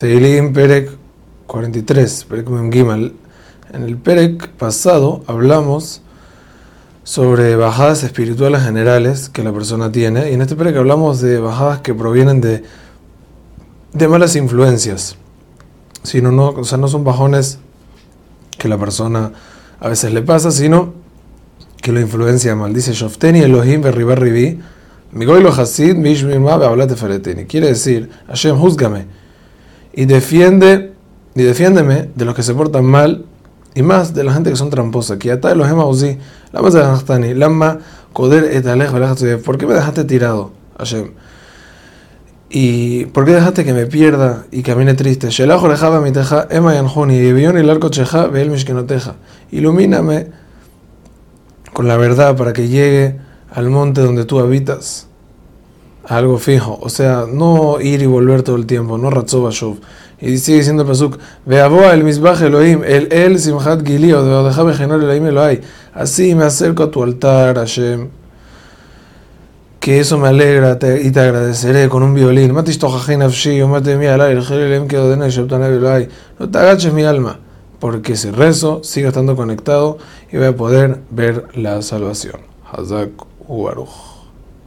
Teilim Perek 43, Perek Gimal. En el Perek pasado hablamos sobre bajadas espirituales generales que la persona tiene, y en este Perek hablamos de bajadas que provienen de, de malas influencias. Sino no, o sea, no son bajones que la persona a veces le pasa, sino que lo influencia mal. Dice Shofteni Elohim Berribar Ribi, Migoilo Hasid Mishmirma Fereteni. Quiere decir, Hashem, juzgame y defiende y defiéndeme de los que se portan mal y más de la gente que son tramposa. Que ata los usí, la más de lama koder et ¿Por qué me dejaste tirado, Hashem? ¿Y por qué dejaste que me pierda y camine triste? Shelajo lejaba mi teja, ema yanjuni, y el arco cheja, ve el teja. Ilumíname con la verdad para que llegue al monte donde tú habitas algo fijo, o sea, no ir y volver todo el tiempo, no Ratzova Y sigue diciendo el Pasuk, Veaboa el Misbaj Elohim, el El Simchat Gilio, de Odejabe Genol Elohim Elohai. Así me acerco a tu altar, Hashem. Que eso me alegra y te agradeceré con un violín. O. No te agaches mi alma, porque si rezo, sigo estando conectado y voy a poder ver la salvación. Hazak Ubaruch.